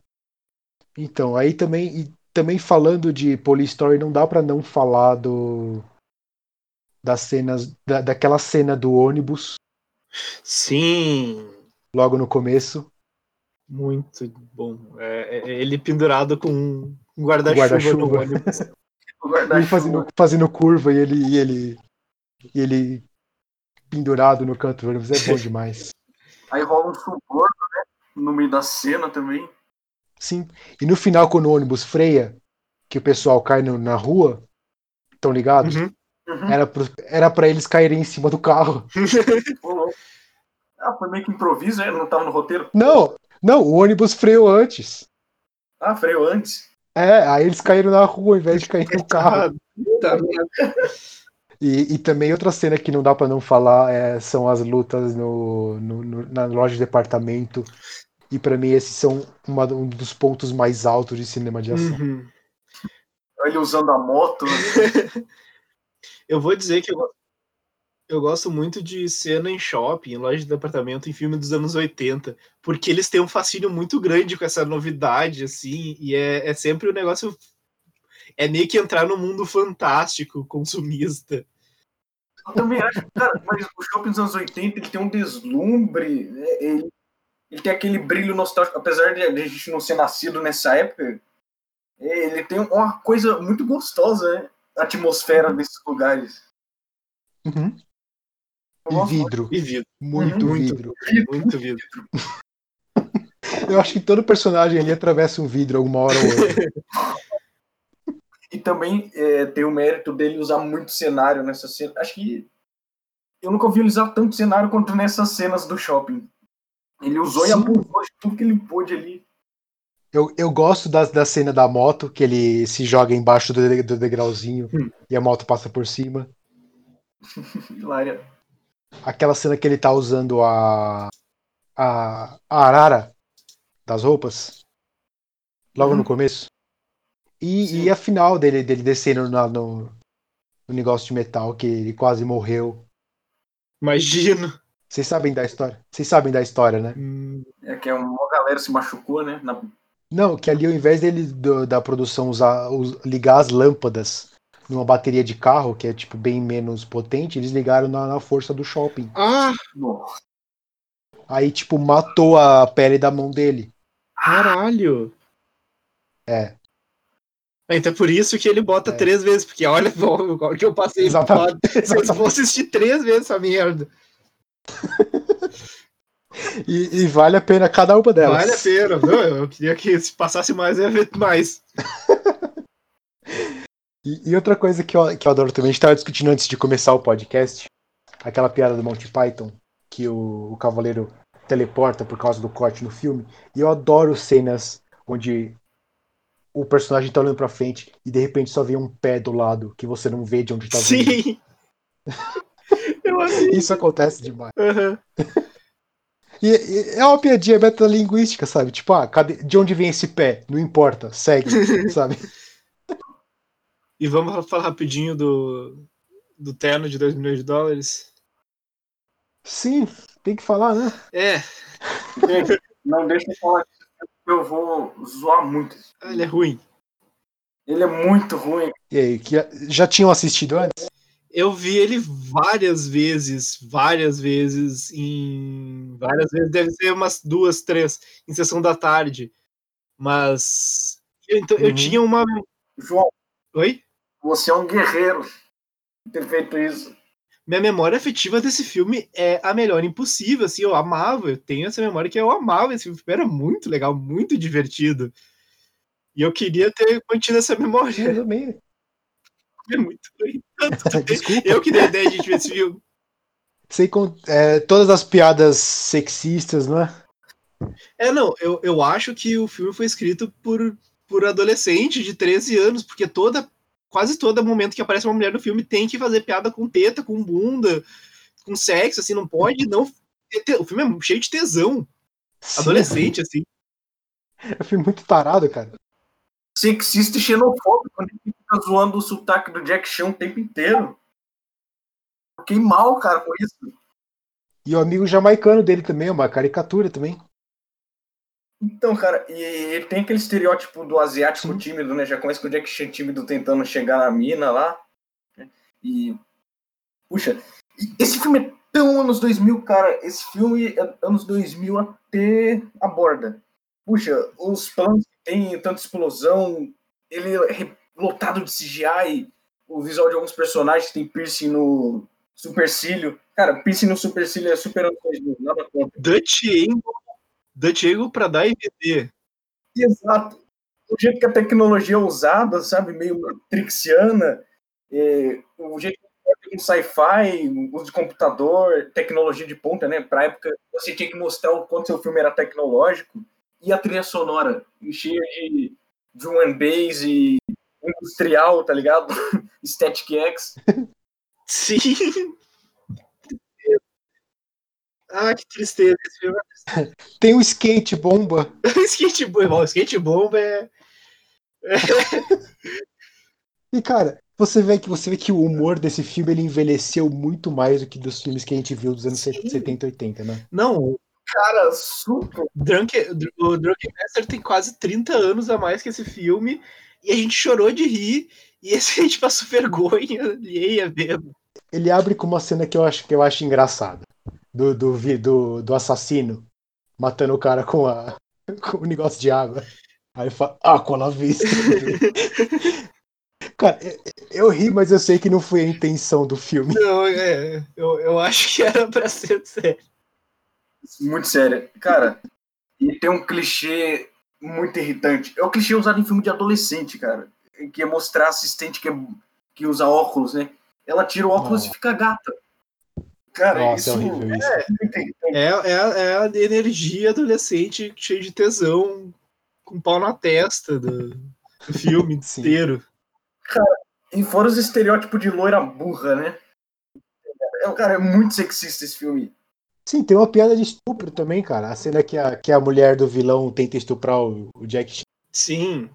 [SPEAKER 1] Então, aí também, e também falando de Police Story, não dá pra não falar do das cenas, da, daquela cena do ônibus
[SPEAKER 3] Sim,
[SPEAKER 1] logo no começo.
[SPEAKER 3] muito bom. É, é- ele pendurado com um guarda-chuva
[SPEAKER 1] Guarda-chuva.
[SPEAKER 3] no ônibus.
[SPEAKER 2] Guarda-chuva.
[SPEAKER 1] fazendo, fazendo curva e ele, e ele, e ele pendurado no canto do ônibus. É bom demais.
[SPEAKER 2] Aí rola um suborno, né? No meio da cena também.
[SPEAKER 1] Sim. E no final, quando o ônibus freia, que o pessoal cai no- na rua, estão ligados?
[SPEAKER 3] Uhum.
[SPEAKER 2] Uhum.
[SPEAKER 1] Era, pro, era pra eles caírem em cima do carro.
[SPEAKER 2] Ah, foi meio que improviso, né? Não tava no roteiro.
[SPEAKER 1] Não, não, o ônibus freou antes.
[SPEAKER 2] Ah, freio antes.
[SPEAKER 1] É, aí eles caíram na rua ao invés de cair no carro.
[SPEAKER 3] Tá merda.
[SPEAKER 1] E, e também outra cena que não dá pra não falar é, são as lutas no, no- no- na loja de departamento. E pra mim esses são uma- um dos pontos mais altos de cinema de ação.
[SPEAKER 3] Uhum.
[SPEAKER 2] Ele usando a moto.
[SPEAKER 3] Eu vou dizer que eu, eu gosto muito de cena em shopping, em loja de departamento, em filme dos anos 80, porque eles têm um fascínio muito grande com essa novidade, assim, e é, é sempre um negócio. É meio que entrar no mundo fantástico, consumista.
[SPEAKER 2] Eu também acho, cara, mas o shopping dos anos 80 ele tem um deslumbre, né? ele, ele tem aquele brilho nostálgico, apesar de a gente não ser nascido nessa época, ele tem uma coisa muito gostosa, né? A atmosfera desses lugares.
[SPEAKER 1] Uhum. E
[SPEAKER 2] muito.
[SPEAKER 1] vidro.
[SPEAKER 3] E vidro,
[SPEAKER 1] Muito
[SPEAKER 3] Muito.
[SPEAKER 1] vidro.
[SPEAKER 3] muito vidro.
[SPEAKER 1] Eu acho que todo personagem ali atravessa um vidro alguma hora ou outra.
[SPEAKER 2] E também é, tem o mérito dele usar muito cenário nessa cena. Acho que eu nunca ouvi ele usar tanto cenário quanto nessas cenas do shopping. Ele usou e
[SPEAKER 1] Sim.
[SPEAKER 2] abusou de tudo que ele pôde ali.
[SPEAKER 1] Eu, eu gosto da, da cena da moto, que ele se joga embaixo do, do degrauzinho
[SPEAKER 3] Hum.
[SPEAKER 1] e a moto passa por cima.
[SPEAKER 2] Hilária.
[SPEAKER 1] Aquela cena que ele tá usando a, a, a arara das roupas. Logo
[SPEAKER 2] Uhum.
[SPEAKER 1] no começo. E, e a final dele, dele descendo na- no, no negócio de metal, que ele quase morreu.
[SPEAKER 3] Imagino.
[SPEAKER 1] Vocês sabem da história? Vocês sabem da história, né?
[SPEAKER 3] Hum,
[SPEAKER 2] É que uma galera se machucou, né? Na-
[SPEAKER 1] Não, que ali ao invés dele do- da produção usar us- ligar as lâmpadas numa bateria de carro, que é tipo bem menos potente, eles ligaram na, na força do shopping.
[SPEAKER 3] Ah,
[SPEAKER 2] Nossa.
[SPEAKER 1] Aí, tipo, matou a pele da mão dele.
[SPEAKER 3] caralho.
[SPEAKER 1] É.
[SPEAKER 3] Então é por isso que ele bota
[SPEAKER 1] É.
[SPEAKER 3] três vezes, porque olha o que eu passei.
[SPEAKER 1] Exatamente.
[SPEAKER 3] Se eu vou assistir três vezes essa merda.
[SPEAKER 1] E, e vale a pena cada uma delas.
[SPEAKER 3] Vale a pena. Não, eu queria que se passasse mais, eu ia ver mais.
[SPEAKER 1] E, e outra coisa que eu, que eu adoro também, a gente estava discutindo antes de começar o podcast, aquela piada do Monty Python, que o, o cavaleiro teleporta por causa do corte no filme. E eu adoro cenas onde o personagem tá olhando pra frente e de repente só vem um pé do lado que você não vê de onde tá vindo.
[SPEAKER 3] Sim. eu amei.
[SPEAKER 1] Isso acontece demais.
[SPEAKER 3] Aham.
[SPEAKER 1] E, e é uma piadinha metalinguística, sabe? Tipo, ah, cadê- de onde vem esse pé? Não importa, segue, sabe?
[SPEAKER 3] E vamos falar rapidinho do, do terno de 2 milhões de dólares.
[SPEAKER 1] Sim, tem que falar, né?
[SPEAKER 3] É,
[SPEAKER 2] não deixa eu falar eu vou zoar muito.
[SPEAKER 3] ele é ruim.
[SPEAKER 2] Ele é muito ruim.
[SPEAKER 1] E aí, que já tinham assistido antes?
[SPEAKER 3] Eu vi ele várias vezes, várias vezes, em. Várias vezes, deve ser umas duas, três, em sessão da tarde. Mas. eu- Então, eu
[SPEAKER 1] Uhum.
[SPEAKER 3] tinha uma.
[SPEAKER 2] João,
[SPEAKER 3] Oi?
[SPEAKER 2] você é um guerreiro ter feito isso.
[SPEAKER 3] Minha memória afetiva desse filme é a melhor impossível, assim, eu amava, eu tenho essa memória que eu amava esse filme, era muito legal, muito divertido. E eu queria ter mantido essa memória,
[SPEAKER 1] Eu também.
[SPEAKER 3] é muito ruim.
[SPEAKER 1] Desculpa.
[SPEAKER 3] Eu que dei a ideia de a gente ver esse filme.
[SPEAKER 1] Sei com é, todas as piadas sexistas, não é?
[SPEAKER 3] É, não, eu, eu acho que o filme foi escrito por, por adolescente de 13 anos, porque toda, quase todo momento que aparece uma mulher no filme tem que fazer piada com teta, com bunda, com sexo, assim, não pode não. O filme é cheio de tesão,
[SPEAKER 1] Sim,
[SPEAKER 3] adolescente, assim.
[SPEAKER 1] Eu fui muito tarado, cara.
[SPEAKER 2] Sexista e xenofóbico, né? Ele fica zoando o sotaque do Jack Chan o tempo inteiro. Fiquei mal, cara, com isso.
[SPEAKER 1] E o amigo jamaicano dele também, é uma caricatura também.
[SPEAKER 2] Então, cara, e ele tem aquele estereótipo do asiático
[SPEAKER 1] Sim.
[SPEAKER 2] tímido, né? Já começa com o Jack Chan tímido tentando chegar na mina lá. né? E. Puxa, esse filme é tão anos 2000, cara. Esse filme é anos 2000 até a borda. Puxa, os planos que tem, tanta explosão, ele é lotado de CGI, o visual de alguns personagens tem piercing no supercílio. Cara, piercing no supercílio é super anos 2000, nada contra.
[SPEAKER 3] Dutch Angle, Dutch pra dar e vender.
[SPEAKER 2] Exato. O jeito que a tecnologia é usada, sabe, meio matrixiana, é, o jeito que tem um sci-fi, uso de computador, tecnologia de ponta, né? Pra época, você tinha que mostrar o quanto seu filme era tecnológico. E a trilha sonora, cheia de drum and bass e industrial, tá ligado? Static X.
[SPEAKER 3] Sim. Ah, que tristeza. Esse filme é
[SPEAKER 1] Tem o skate bomba.
[SPEAKER 3] skate bomba. Skate bomba é.
[SPEAKER 1] E, cara, você vê que você vê que o humor desse filme ele envelheceu muito mais do que dos filmes que a gente viu dos anos
[SPEAKER 3] Sim.
[SPEAKER 1] 70 e 80, né?
[SPEAKER 3] Não,
[SPEAKER 2] Cara, super.
[SPEAKER 3] Drunk, o Drunken Master tem quase 30 anos a mais que esse filme. E a gente chorou de rir. E esse a gente passou vergonha alheia mesmo.
[SPEAKER 1] Ele abre com uma cena que eu acho que eu acho engraçada. Do, do, do, do assassino matando o cara com, a, com o negócio de água. Aí ele fala, ah, com a vista. cara, eu, eu ri, mas eu sei que não foi a intenção do filme.
[SPEAKER 3] Não, é. Eu, eu acho que era pra ser sério.
[SPEAKER 2] Muito sério. Cara, e tem um clichê muito irritante. É o clichê usado em filme de adolescente, cara. Que é mostrar a assistente que, é- que usa óculos, né? Ela tira o óculos e fica gata. Cara,
[SPEAKER 1] Nossa,
[SPEAKER 2] isso
[SPEAKER 1] é horrível isso.
[SPEAKER 2] é irritante.
[SPEAKER 3] É, é, a- é a energia adolescente cheia de tesão, com pau na testa do, do filme inteiro.
[SPEAKER 2] E fora os estereótipos de loira burra, né? É, cara, é muito sexista esse filme.
[SPEAKER 1] Sim, tem uma piada de estupro também, cara. A cena que a, que a mulher do vilão tenta estuprar o, o Jack Chan.
[SPEAKER 3] Sim.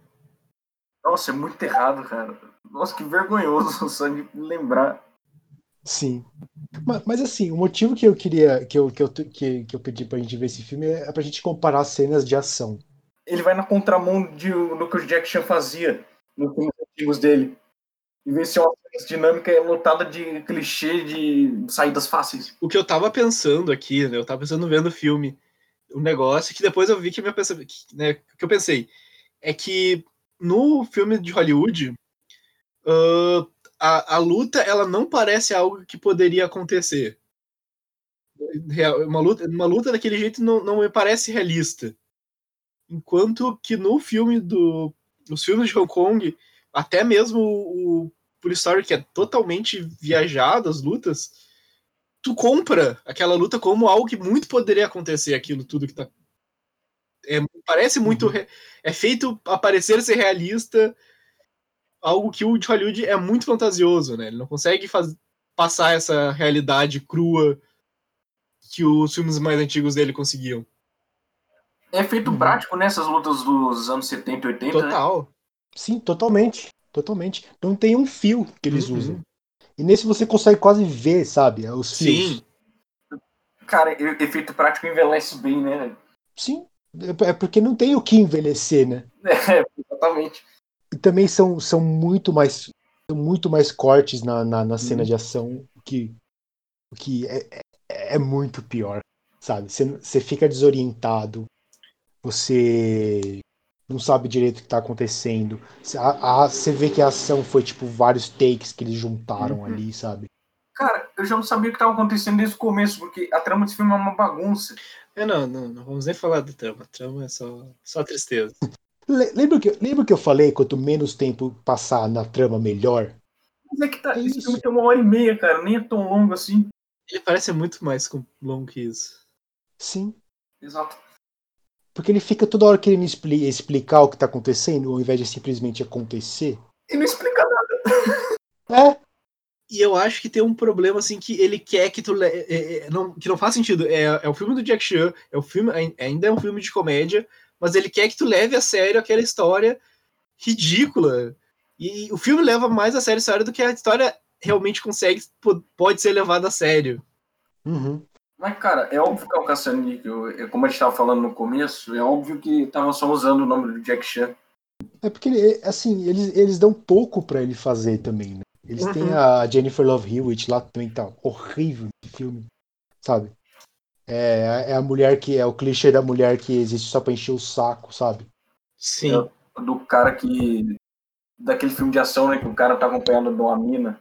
[SPEAKER 2] Nossa, é muito errado, cara. Nossa, que vergonhoso só de lembrar.
[SPEAKER 1] Sim. Mas, mas, assim, o motivo que eu queria, que eu, que eu, que, que eu pedi pra gente ver esse filme é pra gente comparar cenas de ação.
[SPEAKER 2] Ele vai na contramão de, do que o Jack Chan fazia nos filmes antigos dele. Em vez de ser uma dinâmica, é lotada de clichê de saídas fáceis.
[SPEAKER 3] O que eu tava pensando aqui, né? Eu tava pensando vendo o filme, o negócio que depois eu vi que minha pensa, que, né, que eu pensei é que no filme de Hollywood ah, a, a luta ela não parece algo que poderia acontecer. Real- Uma luta, uma luta daquele jeito não, não me parece realista. Enquanto que no filme do. Os filmes de Hong Kong, até mesmo o, o Police Story, que é totalmente viajado, as lutas, tu compra aquela luta como algo que muito poderia acontecer, aquilo tudo que tá. É, parece muito.
[SPEAKER 1] Uhum.
[SPEAKER 3] re- É feito a parecer ser realista, algo que o de Hollywood é muito fantasioso, né? Ele não consegue faz, passar essa realidade crua que os filmes mais antigos dele conseguiam.
[SPEAKER 2] É feito
[SPEAKER 1] Uhum.
[SPEAKER 2] prático nessas lutas dos anos 70 e 80, né?
[SPEAKER 3] Total.
[SPEAKER 1] Sim, totalmente. Totalmente. Não tem um fio que eles
[SPEAKER 3] Uhum.
[SPEAKER 1] usam. E nesse você consegue quase ver, sabe, os fios.
[SPEAKER 3] Sim.
[SPEAKER 2] Cara, efeito prático envelhece bem, né?
[SPEAKER 1] Sim. É porque não tem o que envelhecer, né?
[SPEAKER 2] É, exatamente.
[SPEAKER 1] E também são, são muito mais são muito mais cortes na, na, na cena
[SPEAKER 3] Uhum.
[SPEAKER 1] de ação, o que, o que é, é, é muito pior, sabe? Você, você fica desorientado, você não sabe direito o que tá acontecendo. Você- vê que a ação foi tipo vários takes que eles juntaram
[SPEAKER 2] Uhum.
[SPEAKER 1] ali, sabe?
[SPEAKER 2] Cara, eu já não sabia o que estava acontecendo desde o começo, porque a trama desse filme é uma bagunça.
[SPEAKER 3] É, não, não, não vamos nem falar da trama. A trama é só, só tristeza.
[SPEAKER 1] Le- Lembra que, lembra que eu falei quanto menos tempo passar na trama, melhor?
[SPEAKER 2] Mas é que tá,
[SPEAKER 1] É
[SPEAKER 2] esse
[SPEAKER 1] isso.
[SPEAKER 2] filme tem uma hora e meia, cara, nem é tão longo assim.
[SPEAKER 3] Ele parece muito mais com- longo que isso.
[SPEAKER 1] Sim.
[SPEAKER 2] Exato.
[SPEAKER 1] Porque ele fica toda hora querendo expli- explicar o que tá acontecendo, ao invés de simplesmente acontecer.
[SPEAKER 2] E não explica nada.
[SPEAKER 1] É,
[SPEAKER 3] E eu acho que tem um problema assim que ele quer que tu le- é, é, não, que não faz sentido. É, é o filme do Jack Chan, é o filme ai- ainda é um filme de comédia, mas ele quer que tu leve a sério aquela história ridícula. E o filme leva mais a sério a história do que a história realmente consegue po- pode ser levada a sério.
[SPEAKER 1] uhum.
[SPEAKER 2] Mas, cara, é óbvio que é o Caça-Níquel, é como a gente tava falando no começo, é óbvio que tava só usando o nome do Jack Chan.
[SPEAKER 1] É porque, ele- assim, eles, eles dão pouco pra ele fazer também, né? Eles têm
[SPEAKER 3] Uhum.
[SPEAKER 1] a Jennifer Love Hewitt lá também, tá horrível esse filme, sabe? É, é a mulher que é o clichê da mulher que existe só pra encher o saco, sabe?
[SPEAKER 3] Sim.
[SPEAKER 2] Do cara que. Daquele filme de ação, né? Que o cara tá acompanhando de uma mina.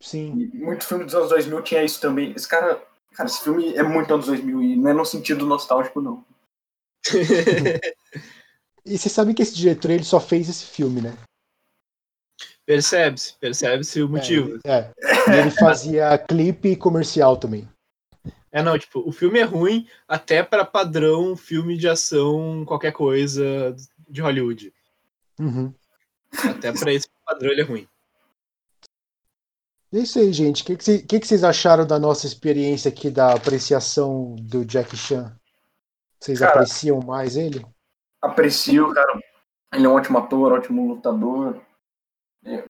[SPEAKER 1] Sim.
[SPEAKER 2] E muito filme dos anos 2000 tinha isso também. Esse cara. Cara, esse filme é muito anos 2000 e não é no sentido nostálgico, não.
[SPEAKER 1] E você sabe que esse diretor ele só fez esse filme, né?
[SPEAKER 3] Percebe-se, percebe-se o motivo.
[SPEAKER 1] É. é. Ele fazia clipe e comercial também.
[SPEAKER 3] É, não, tipo, o filme é ruim até para padrão filme de ação, qualquer coisa de Hollywood.
[SPEAKER 1] Uhum.
[SPEAKER 3] Até para esse padrão ele é ruim.
[SPEAKER 1] É isso aí, gente. O que, que, que, que vocês acharam da nossa experiência aqui da apreciação do Jack Chan? Vocês
[SPEAKER 2] Cara,
[SPEAKER 1] apreciam mais ele?
[SPEAKER 2] Aprecio, cara. Ele é um ótimo ator, ótimo lutador. É,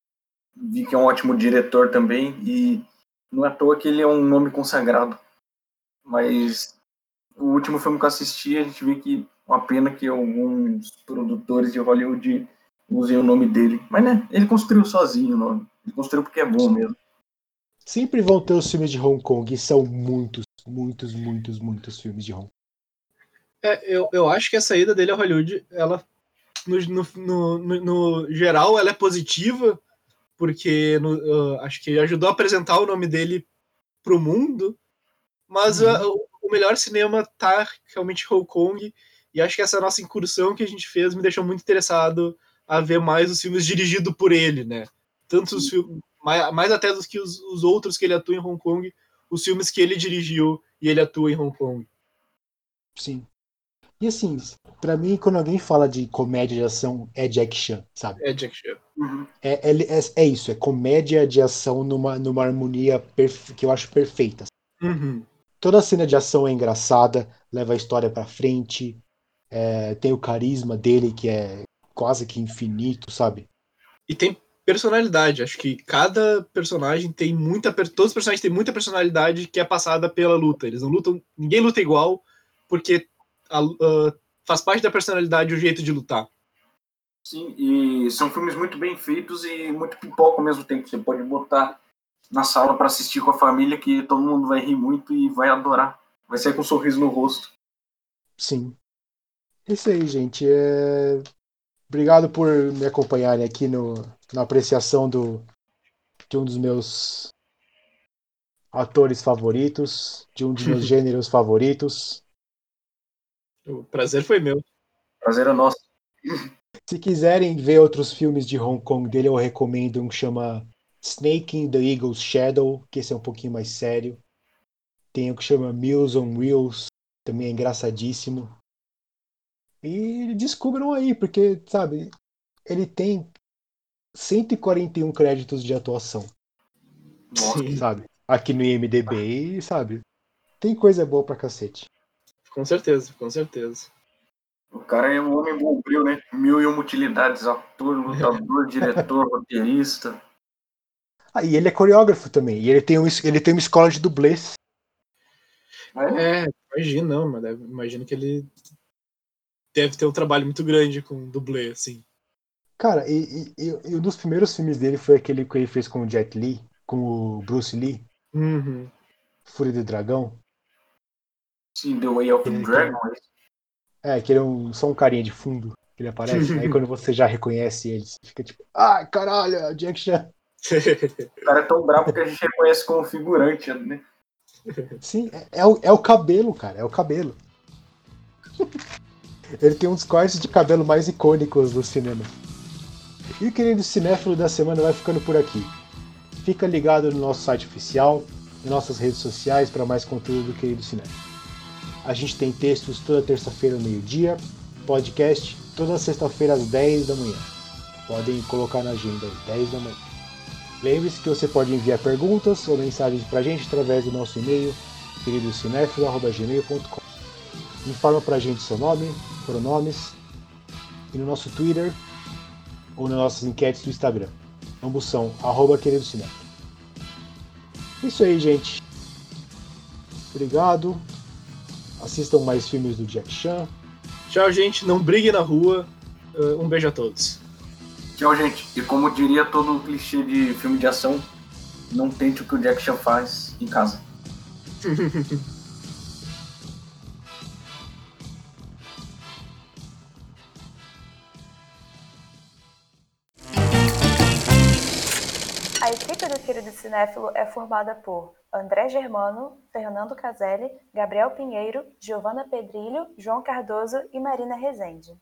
[SPEAKER 2] vi que é um ótimo diretor também. E não é à toa que ele é um nome consagrado. Mas o último filme que eu assisti, a gente viu que uma pena que alguns produtores de Hollywood usem o nome dele. Mas né, ele construiu sozinho o nome. Ele construiu porque é bom mesmo.
[SPEAKER 1] Sempre vão ter os filmes de Hong Kong, e são muitos, muitos, muitos, muitos filmes de Hong Kong.
[SPEAKER 3] É, eu, eu acho que a saída dele a Hollywood, ela, no, no, no, no geral, ela é positiva, porque no, uh, acho que ajudou a apresentar o nome dele para o mundo, mas
[SPEAKER 1] Uhum.
[SPEAKER 3] uh, o melhor cinema tá realmente em Hong Kong, e acho que essa nossa incursão que a gente fez me deixou muito interessado a ver mais os filmes dirigidos por ele, né? Tanto os filmes, mais, mais até do que os, os outros que ele atua em Hong Kong, os filmes que ele dirigiu e ele atua em Hong Kong.
[SPEAKER 1] Sim. E assim, pra mim, quando alguém fala de comédia de ação, é Jack Chan, sabe?
[SPEAKER 3] É Jack Chan.
[SPEAKER 2] Uhum.
[SPEAKER 1] É, é, é, é isso, é comédia de ação numa, numa harmonia que eu acho perfeita.
[SPEAKER 3] Uhum.
[SPEAKER 1] Toda cena de ação é engraçada, leva a história pra frente, é, tem o carisma dele que é quase que infinito, sabe?
[SPEAKER 3] E tem personalidade. Acho que cada personagem tem muita. Todos os personagens têm muita personalidade que é passada pela luta. Eles não lutam. Ninguém luta igual, porque a- ah, faz parte da personalidade o jeito de lutar.
[SPEAKER 2] Sim, e são filmes muito bem feitos e muito pipoca ao mesmo tempo. Você pode botar na sala para assistir com a família que todo mundo vai rir muito e vai adorar. Vai sair com um sorriso no rosto.
[SPEAKER 1] Sim. É Isso aí, gente. É... Obrigado por me acompanharem aqui no, na apreciação do, de um dos meus atores favoritos, de um dos meus gêneros favoritos.
[SPEAKER 3] O prazer foi meu.
[SPEAKER 2] Prazer é nosso.
[SPEAKER 1] Se quiserem ver outros filmes de Hong Kong dele, eu recomendo um que chama Snake in the Eagle's Shadow, que esse é um pouquinho mais sério. Tem o que chama Meals on Wheels, também é engraçadíssimo. E descubram aí, porque, sabe, ele tem 141 créditos de atuação,
[SPEAKER 2] Nossa.
[SPEAKER 3] Sim,
[SPEAKER 1] sabe? Aqui no IMDB, e, sabe? Tem coisa boa pra cacete.
[SPEAKER 3] com certeza, com certeza.
[SPEAKER 2] O cara é um homem bombril, né? Mil e uma utilidades. Ator, lutador, diretor, roteirista.
[SPEAKER 1] Ah, e ele é coreógrafo também. E ele tem, um, ele tem uma escola de dublês.
[SPEAKER 2] É,
[SPEAKER 3] É, imagino, não, mas deve- imagino que ele deve ter um trabalho muito grande com dublê, assim.
[SPEAKER 1] Cara, e, e, e um dos primeiros filmes dele foi aquele que ele fez com o Jet Li, com o Bruce Lee,
[SPEAKER 3] Uhum.
[SPEAKER 1] Fúria do Dragão.
[SPEAKER 2] sim, The Way of the Dragon.
[SPEAKER 1] É, que ele é um, só um carinha de fundo que ele aparece. Aí quando você já reconhece ele, você fica tipo, ai caralho, é Jack Chan.
[SPEAKER 2] O cara é tão bravo que a gente reconhece como figurante, né?
[SPEAKER 1] Sim, é, é o, é o cabelo, cara, é o cabelo. ele tem um dos cortes de cabelo mais icônicos do cinema. E o querido cinéfilo da semana vai ficando por aqui. Fica ligado no nosso site oficial, nas nossas redes sociais para mais conteúdo do querido cinéfilo. A gente tem textos toda terça-feira ao meio-dia, podcast toda sexta-feira às 10 da manhã. Podem colocar na agenda às 10 da manhã. Lembre-se que você pode enviar perguntas ou mensagens para a gente através do nosso e-mail, queridocinéfilo.gmail.com. Informa para a gente seu nome, pronomes e no nosso Twitter ou nas nossas enquetes do Instagram. Ambos são arroba querido cinéfilo. Isso aí, gente. Obrigado. Assistam mais filmes do Jack Chan.
[SPEAKER 3] Tchau, gente. Não brigue na rua. Uh, Um beijo a todos.
[SPEAKER 2] Tchau, gente. E como diria todo clichê de filme de ação, não tente o que o Jack Chan faz em casa.
[SPEAKER 5] A equipe do Querido Cinéfilo é formada por André Germano, Fernando Caselli, Gabriel Pinheiro, Giovana Pedrilho, João Cardoso e Marina Rezende.